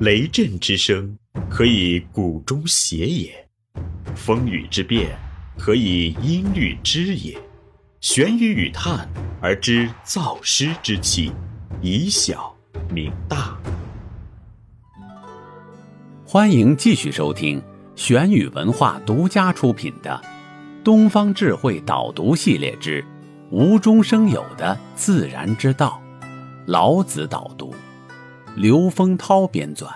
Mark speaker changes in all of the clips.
Speaker 1: 雷震之声，可以鼓中谐也；风雨之变，可以音律之也。玄于语叹而知造湿之气，以小明大。
Speaker 2: 欢迎继续收听玄宇文化独家出品的《东方智慧导读系列之无中生有的自然之道》，老子导读，刘丰涛编纂，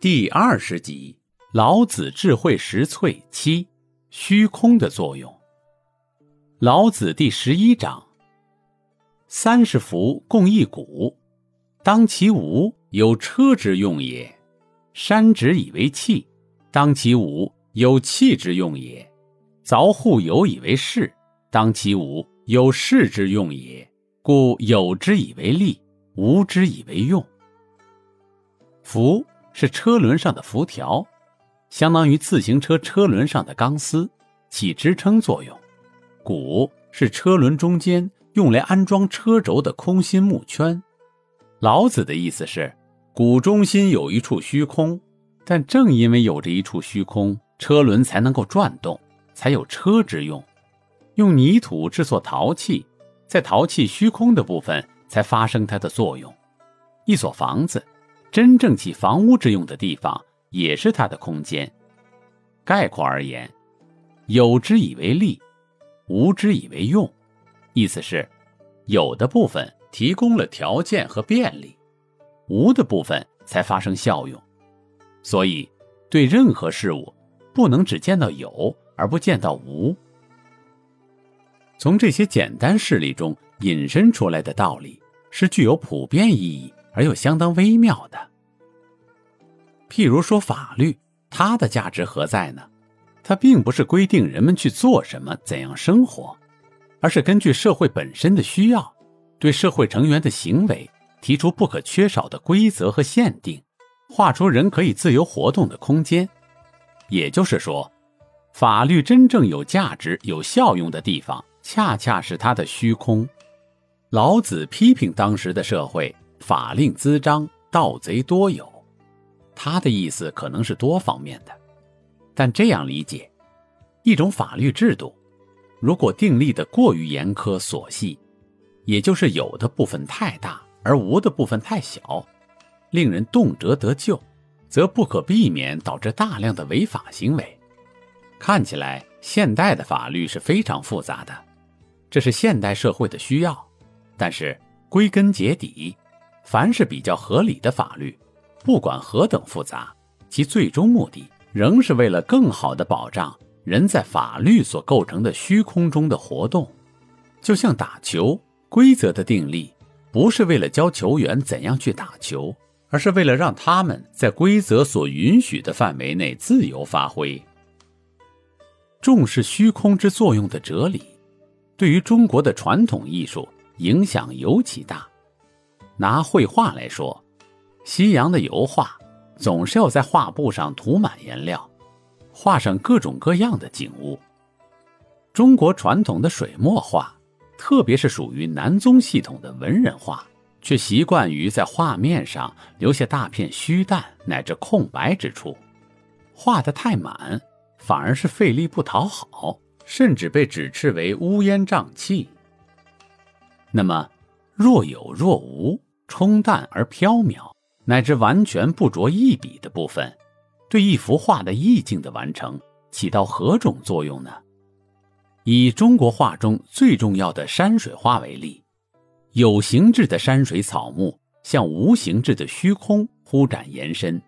Speaker 2: 第二十集《老子智慧实粹七：虚空的作用》。老子第十一章：三十辐共一毂，当其无，有车之用也；山之以为器，当其无，有器之用也；凿户有以为室，当其无，有室之用也。故有之以为利，无之以为用。辐是车轮上的辐条，相当于自行车车轮上的钢丝，起支撑作用。毂是车轮中间用来安装车轴的空心木圈。老子的意思是，毂中心有一处虚空，但正因为有着一处虚空，车轮才能够转动，才有车之用。用泥土制作陶器，在陶器虚空的部分才发生它的作用。一所房子，真正起房屋之用的地方，也是它的空间。概括而言，有之以为利。无之以为用，意思是，有的部分提供了条件和便利，无的部分才发生效用。所以，对任何事物，不能只见到有而不见到无。从这些简单事例中引申出来的道理，是具有普遍意义而又相当微妙的。譬如说，法律，它的价值何在呢？它并不是规定人们去做什么、怎样生活，而是根据社会本身的需要，对社会成员的行为提出不可缺少的规则和限定，画出人可以自由活动的空间。也就是说，法律真正有价值、有效用的地方，恰恰是它的虚空。老子批评当时的社会法令滋章、盗贼多有，他的意思可能是多方面的。但这样理解，一种法律制度，如果订立的过于严苛琐细，也就是有的部分太大而无的部分太小，令人动辄得咎，则不可避免导致大量的违法行为。看起来现代的法律是非常复杂的，这是现代社会的需要。但是归根结底，凡是比较合理的法律，不管何等复杂，其最终目的。仍是为了更好的保障人在法律所构成的虚空中的活动，就像打球规则的订立，不是为了教球员怎样去打球，而是为了让他们在规则所允许的范围内自由发挥。重视虚空之作用的哲理，对于中国的传统艺术影响尤其大。拿绘画来说，西洋的油画。总是要在画布上涂满颜料，画上各种各样的景物。中国传统的水墨画，特别是属于南宗系统的文人画，却习惯于在画面上留下大片虚淡乃至空白之处，画得太满，反而是费力不讨好，甚至被指斥为乌烟瘴气。那么，若有若无，冲淡而飘渺。乃至完全不着一笔的部分，对一幅画的意境的完成起到何种作用呢？以中国画中最重要的山水画为例，有形质的山水草木向无形质的虚空忽展延伸，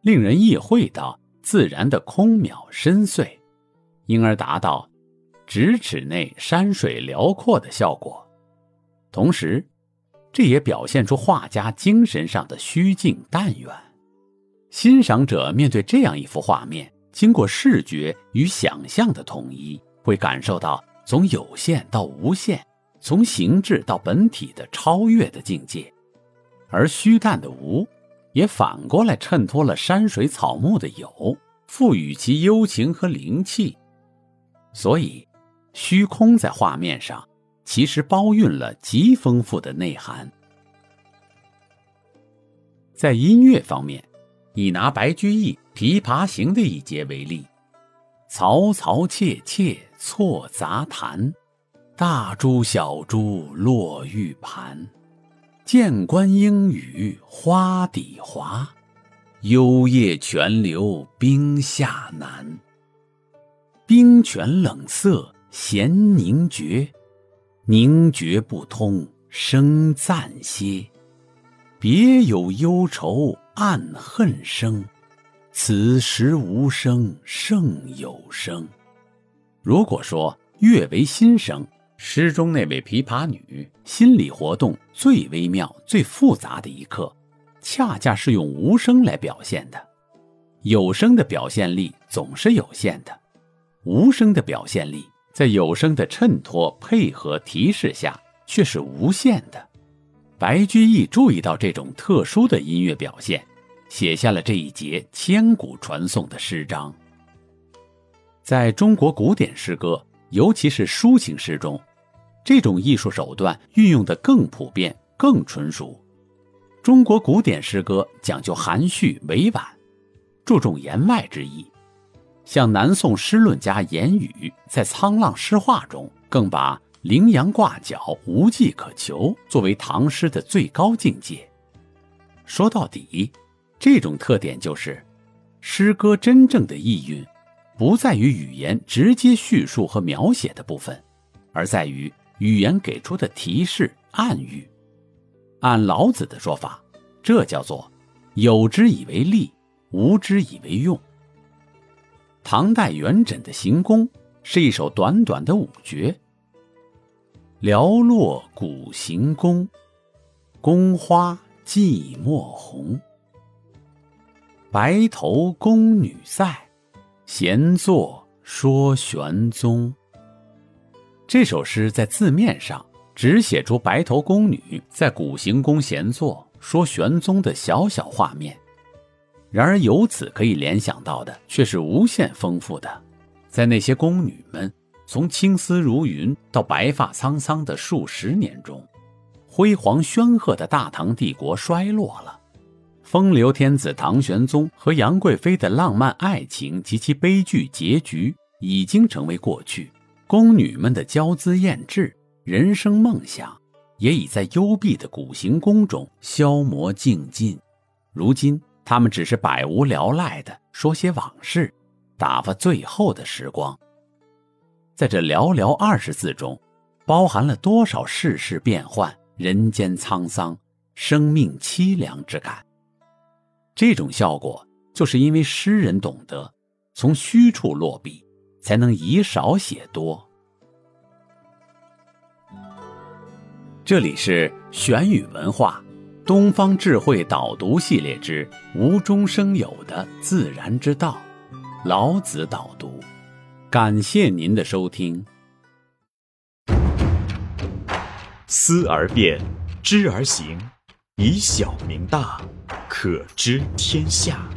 Speaker 2: 令人意会到自然的空渺深邃，因而达到咫尺内山水辽阔的效果，同时。这也表现出画家精神上的虚静淡远。欣赏者面对这样一幅画面，经过视觉与想象的统一，会感受到从有限到无限，从形质到本体的超越的境界。而虚淡的无，也反过来衬托了山水草木的有，赋予其幽情和灵气。所以，虚空在画面上。其实包蕴了极丰富的内涵。在音乐方面，以拿白居易《琵琶行》的一节为例：“嘈嘈切切错杂弹，大珠小珠落玉盘。剑关莺语花底滑，幽咽泉流冰下难。冰泉冷涩弦凝绝，凝绝不通声暂歇。别有忧愁暗恨生，此时无声胜有声。如果说乐为心声，诗中那位琵琶女心理活动最微妙、最复杂的一刻，恰恰是用无声来表现的。有声的表现力总是有限的。无声的表现力，在有声的衬托、配合、提示下，却是无限的。白居易注意到这种特殊的音乐表现，写下了这一节千古传颂的诗章。在中国古典诗歌，尤其是抒情诗中，这种艺术手段运用的更普遍、更纯熟。中国古典诗歌讲究含蓄委婉，注重言外之意。像南宋诗论家严语在《沧浪诗话》中，更把“羚羊挂角，无迹可求”作为唐诗的最高境界。说到底，这种特点就是，诗歌真正的意蕴，不在于语言直接叙述和描写的部分，而在于语言给出的提示暗喻。按老子的说法，这叫做“有之以为利，无之以为用”。唐代元稹的行宫是一首短短的五绝：寥落古行宫，宫花寂寞红。白头宫女在，闲坐说玄宗。这首诗在字面上只写出白头宫女在古行宫闲坐说玄宗的小小画面。然而，由此可以联想到的却是无限丰富的。在那些宫女们从青丝如云到白发苍苍的数十年中，辉煌煊赫的大唐帝国衰落了，风流天子唐玄宗和杨贵妃的浪漫爱情及其悲剧结局已经成为过去，宫女们的娇姿艳质、人生梦想也已在幽闭的古行宫中消磨尽尽。如今。他们只是百无聊赖的说些往事，打发最后的时光。在这寥寥二十字中，包含了多少世事变幻、人间沧桑、生命凄凉之感？这种效果，就是因为诗人懂得从虚处落笔，才能以少写多。这里是玄宇文化。东方智慧导读系列之《无中生有的自然之道》，老子导读。感谢您的收听。
Speaker 1: 思而变，知而行，以小明大，可知天下。